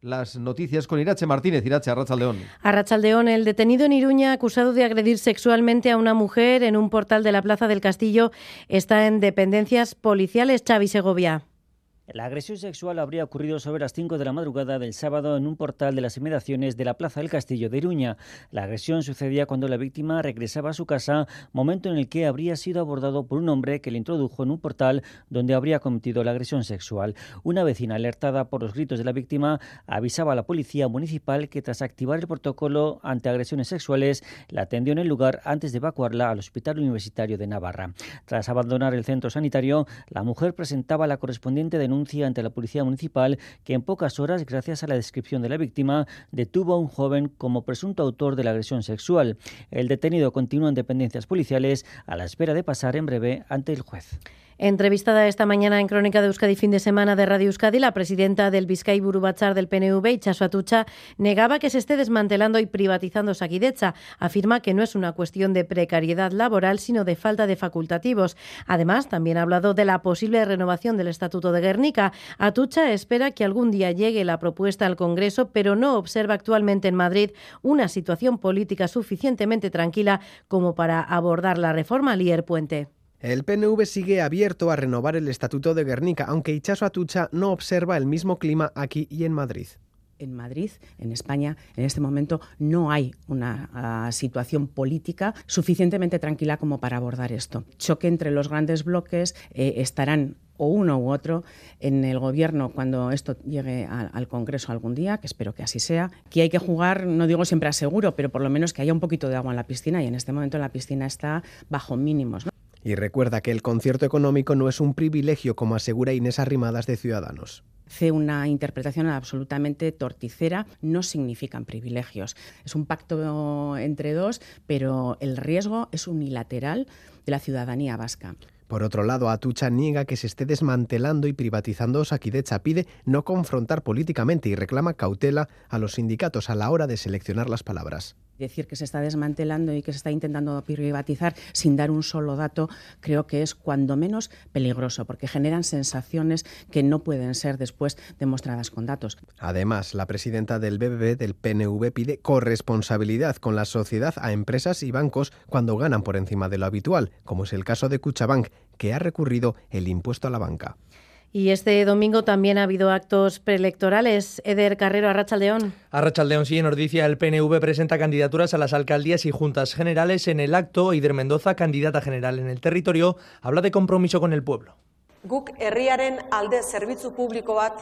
Las noticias con Irache Martínez. Irache, Arrachaldeón. Arrachaldeón, el detenido en Iruña acusado de agredir sexualmente a una mujer en un portal de la Plaza del Castillo está en dependencias policiales. Xavi Segovia. La agresión sexual habría ocurrido sobre las 5 de la madrugada del sábado en un portal de las inmediaciones de la Plaza del Castillo de Iruña. La agresión sucedía cuando la víctima regresaba a su casa, momento en el que habría sido abordado por un hombre que le introdujo en un portal donde habría cometido la agresión sexual. Una vecina alertada por los gritos de la víctima avisaba a la policía municipal que tras activar el protocolo ante agresiones sexuales la atendió en el lugar antes de evacuarla al Hospital Universitario de Navarra. Tras abandonar el centro sanitario, la mujer presentaba la correspondiente denuncia ante la Policía Municipal que en pocas horas, gracias a la descripción de la víctima, detuvo a un joven como presunto autor de la agresión sexual. El detenido continúa en dependencias policiales a la espera de pasar en breve ante el juez. Entrevistada esta mañana en Crónica de Euskadi fin de semana de Radio Euskadi, la presidenta del Vizcay Burubachar del PNV, Itxaso Atucha, negaba que se esté desmantelando y privatizando Saquidecha. Afirma que no es una cuestión de precariedad laboral, sino de falta de facultativos. Además, también ha hablado de la posible renovación del Estatuto de Guernica. Atucha espera que algún día llegue la propuesta al Congreso, pero no observa actualmente en Madrid una situación política suficientemente tranquila como para abordar la reforma Lier Puente. El PNV sigue abierto a renovar el Estatuto de Guernica, aunque Ichaso Atucha no observa el mismo clima aquí y en Madrid en Madrid, en España, en este momento no hay una uh, situación política suficientemente tranquila como para abordar esto. Choque entre los grandes bloques eh, estarán o uno u otro en el gobierno cuando esto llegue al Congreso algún día, que espero que así sea. Que hay que jugar, no digo siempre a seguro, pero por lo menos que haya un poquito de agua en la piscina y en este momento la piscina está bajo mínimos. Y recuerda que el concierto económico no es un privilegio, como asegura Inés Arrimadas de Ciudadanos hace una interpretación absolutamente torticera, no significan privilegios. Es un pacto entre dos, pero el riesgo es unilateral de la ciudadanía vasca. Por otro lado, Atucha niega que se esté desmantelando y privatizando Osakidecha, pide no confrontar políticamente y reclama cautela a los sindicatos a la hora de seleccionar las palabras decir que se está desmantelando y que se está intentando privatizar sin dar un solo dato, creo que es cuando menos peligroso, porque generan sensaciones que no pueden ser después demostradas con datos. Además, la presidenta del BBB del PNV pide corresponsabilidad con la sociedad a empresas y bancos cuando ganan por encima de lo habitual, como es el caso de Cuchabank, que ha recurrido el impuesto a la banca. Y este domingo también ha habido actos preelectorales. Eder Carrero, Arrachaldeón. Arrachaldeón, sí, en Ordicia el PNV presenta candidaturas a las alcaldías y juntas generales. En el acto, Ider Mendoza, candidata general en el territorio, habla de compromiso con el pueblo. Guk herriaren alde zerbitzu publiko bat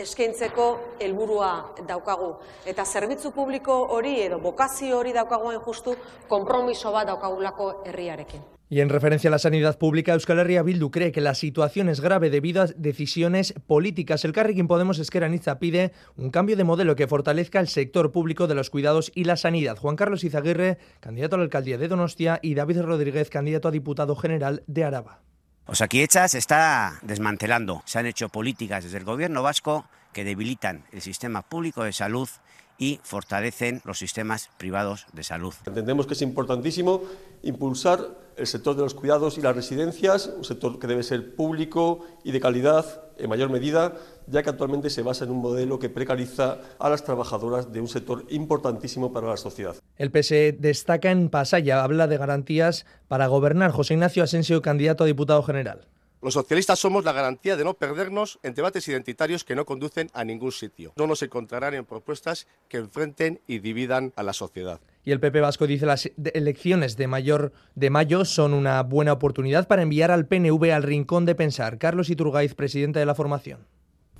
eskaintzeko helburua daukagu eta zerbitzu publiko hori edo bokazio hori daukagoen justu konpromiso bat daukagulako herriarekin. Y en referencia a la sanidad pública, Euskal Herria Bildu cree que la situación es grave debido a decisiones políticas. El Carrequín Podemos Esquerra pide un cambio de modelo que fortalezca el sector público de los cuidados y la sanidad. Juan Carlos Izaguirre, candidato a la alcaldía de Donostia, y David Rodríguez, candidato a diputado general de Araba. Osakidecha se está desmantelando. Se han hecho políticas desde el gobierno vasco que debilitan el sistema público de salud y fortalecen los sistemas privados de salud. Entendemos que es importantísimo impulsar el sector de los cuidados y las residencias, un sector que debe ser público y de calidad en mayor medida, ya que actualmente se basa en un modelo que precariza a las trabajadoras de un sector importantísimo para la sociedad. El PSE destaca en Pasaya, habla de garantías para gobernar. José Ignacio Asensio, candidato a diputado general. Los socialistas somos la garantía de no perdernos en debates identitarios que no conducen a ningún sitio. No nos encontrarán en propuestas que enfrenten y dividan a la sociedad. Y el PP Vasco dice las elecciones de, mayor, de mayo son una buena oportunidad para enviar al PNV al rincón de pensar. Carlos Iturgaiz, presidente de la formación.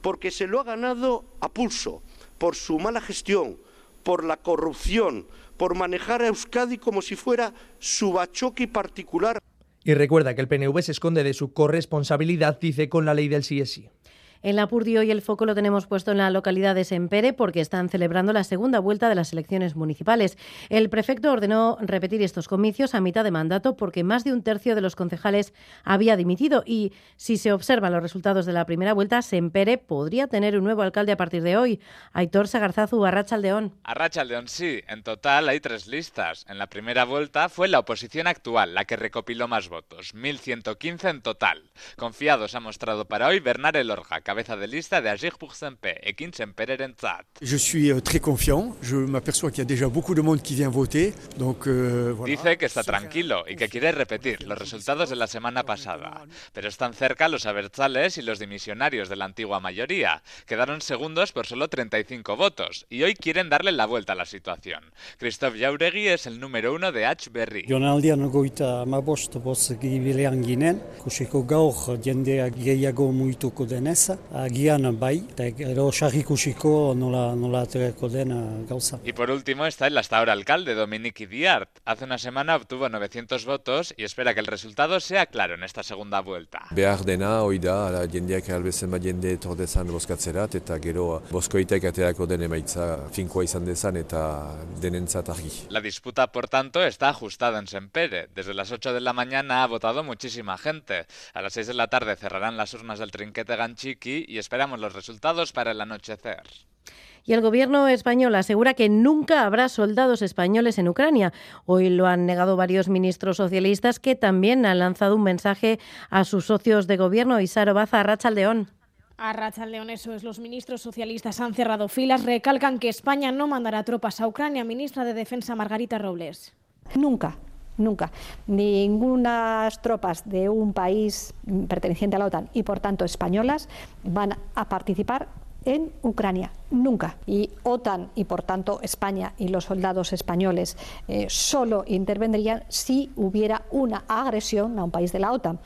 Porque se lo ha ganado a pulso, por su mala gestión, por la corrupción, por manejar a Euskadi como si fuera su bachoqui particular. Y recuerda que el PNV se esconde de su corresponsabilidad, dice, con la ley del sí. En la hoy el foco lo tenemos puesto en la localidad de Sempere porque están celebrando la segunda vuelta de las elecciones municipales. El prefecto ordenó repetir estos comicios a mitad de mandato porque más de un tercio de los concejales había dimitido y si se observan los resultados de la primera vuelta, Sempere podría tener un nuevo alcalde a partir de hoy. Aitor Sagarzazu, Arrachaldeón. Arrachaldeón, sí. En total hay tres listas. En la primera vuelta fue la oposición actual la que recopiló más votos, 1.115 en total. Confiados ha mostrado para hoy Bernard Elorja, cabeza de lista de Agir pour Ekin Sempererentzat. Je suis très confiant, je m'aperçois qu'il y a déjà beaucoup de monde qui vient voter, donc euh, voilà. Dice que está tranquilo y que quiere repetir los resultados de la semana pasada, pero están cerca los abertzales y los dimisionarios de la antigua mayoría. Quedaron segundos por solo 35 votos y hoy quieren darle la vuelta a la situación. Christoph Jauregui es el número uno de H. Berri. Jonaldian goita amabost boz gibilean ginen, kusiko gaur jendea gehiago muituko denez, agian bai, eta gero sarrikusiko nola, nola aterako den gauza. Y por último está el hasta ahora alcalde Dominique Diart. Hace una semana obtuvo 900 votos y espera que el resultado sea claro en esta segunda vuelta. Behar dena, hoi da, ala, jendeak albezen bat jende etor dezan bozkatzerat, eta gero bozkoitek aterako den emaitza finkoa izan dezan eta denentzat argi. La disputa, por tanto, está ajustada en Sempere. Desde las 8 de la mañana ha votado muchísima gente. A las 6 de la tarde cerrarán las urnas del trinquete Y esperamos los resultados para el anochecer. Y el gobierno español asegura que nunca habrá soldados españoles en Ucrania. Hoy lo han negado varios ministros socialistas que también han lanzado un mensaje a sus socios de gobierno. Isaro Baza, Rachaldeón. A Rachaldeón, eso es. Los ministros socialistas han cerrado filas, recalcan que España no mandará tropas a Ucrania. Ministra de Defensa Margarita Robles. Nunca, nunca. Ningunas tropas de un país perteneciente a la OTAN y por tanto españolas van a participar en Ucrania, nunca. Y OTAN y por tanto España y los soldados españoles eh, solo intervendrían si hubiera una agresión a un país de la OTAN.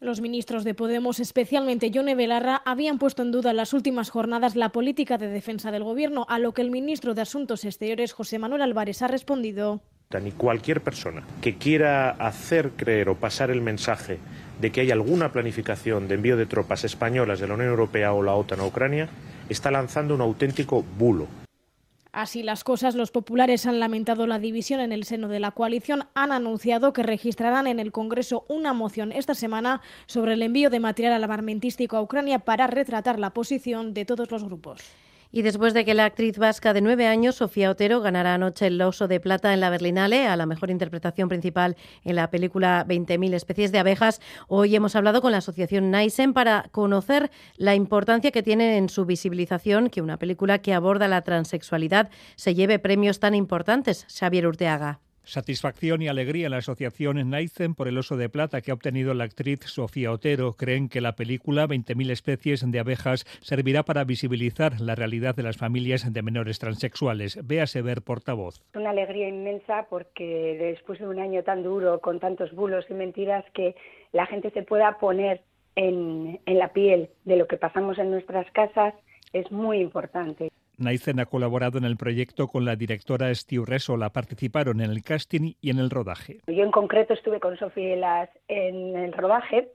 Los ministros de Podemos, especialmente Yone Belarra, habían puesto en duda en las últimas jornadas la política de defensa del Gobierno, a lo que el ministro de Asuntos Exteriores, José Manuel Álvarez, ha respondido. Ni cualquier persona que quiera hacer creer o pasar el mensaje de que hay alguna planificación de envío de tropas españolas de la Unión Europea o la OTAN a Ucrania está lanzando un auténtico bulo. Así las cosas, los populares han lamentado la división en el seno de la coalición, han anunciado que registrarán en el Congreso una moción esta semana sobre el envío de material armamentístico a Ucrania para retratar la posición de todos los grupos. Y después de que la actriz vasca de nueve años, Sofía Otero, ganara anoche el Oso de Plata en la Berlinale a la mejor interpretación principal en la película 20.000 especies de abejas, hoy hemos hablado con la asociación Naisen para conocer la importancia que tiene en su visibilización que una película que aborda la transexualidad se lleve premios tan importantes. Xavier Urteaga. Satisfacción y alegría en la asociación Naizen por el oso de plata que ha obtenido la actriz Sofía Otero. Creen que la película 20.000 especies de abejas servirá para visibilizar la realidad de las familias de menores transexuales. Véase ver portavoz. Una alegría inmensa porque después de un año tan duro, con tantos bulos y mentiras, que la gente se pueda poner en, en la piel de lo que pasamos en nuestras casas es muy importante. Naizen ha colaborado en el proyecto con la directora Stu Resola. Participaron en el casting y en el rodaje. Yo en concreto estuve con Sofía en el rodaje.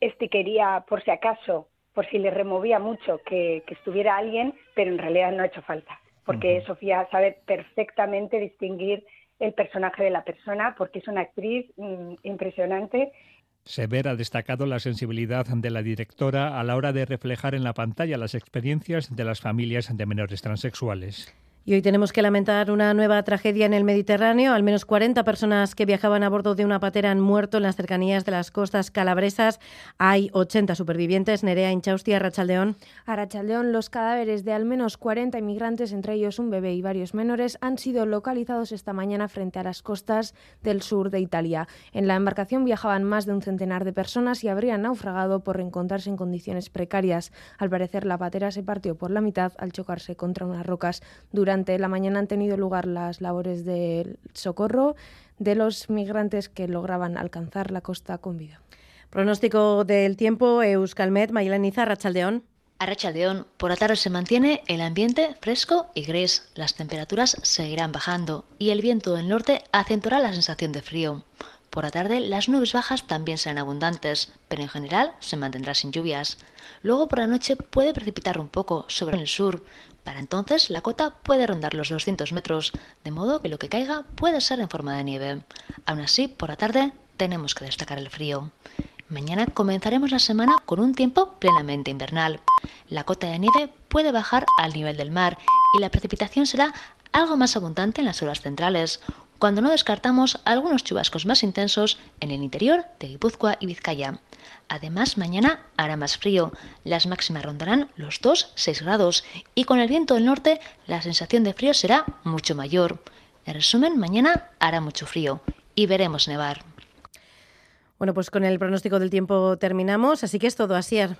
Este quería, por si acaso, por si le removía mucho, que, que estuviera alguien, pero en realidad no ha hecho falta, porque uh -huh. Sofía sabe perfectamente distinguir el personaje de la persona, porque es una actriz mmm, impresionante Sever ha destacado la sensibilidad de la directora a la hora de reflejar en la pantalla las experiencias de las familias de menores transexuales. Y hoy tenemos que lamentar una nueva tragedia en el Mediterráneo. Al menos 40 personas que viajaban a bordo de una patera han muerto en las cercanías de las costas calabresas. Hay 80 supervivientes. Nerea Inchausti, Arrachaldeón. Arrachaldeón, los cadáveres de al menos 40 inmigrantes, entre ellos un bebé y varios menores, han sido localizados esta mañana frente a las costas del sur de Italia. En la embarcación viajaban más de un centenar de personas y habrían naufragado por encontrarse en condiciones precarias. Al parecer, la patera se partió por la mitad al chocarse contra unas rocas durante durante la mañana han tenido lugar las labores de socorro de los migrantes que lograban alcanzar la costa con vida. Pronóstico del tiempo, Euskalmet, Maylaniza, Rachaldeón. A Rachaldeón, por la tarde se mantiene el ambiente fresco y gris. Las temperaturas seguirán bajando y el viento del norte acentuará la sensación de frío. Por la tarde las nubes bajas también serán abundantes, pero en general se mantendrá sin lluvias. Luego por la noche puede precipitar un poco sobre el sur. Para entonces la cota puede rondar los 200 metros, de modo que lo que caiga puede ser en forma de nieve. Aún así, por la tarde tenemos que destacar el frío. Mañana comenzaremos la semana con un tiempo plenamente invernal. La cota de nieve puede bajar al nivel del mar y la precipitación será algo más abundante en las horas centrales, cuando no descartamos algunos chubascos más intensos en el interior de Guipúzcoa y Vizcaya. Además, mañana hará más frío. Las máximas rondarán los 2-6 grados y con el viento del norte la sensación de frío será mucho mayor. En resumen, mañana hará mucho frío y veremos nevar. Bueno, pues con el pronóstico del tiempo terminamos, así que es todo, Asier.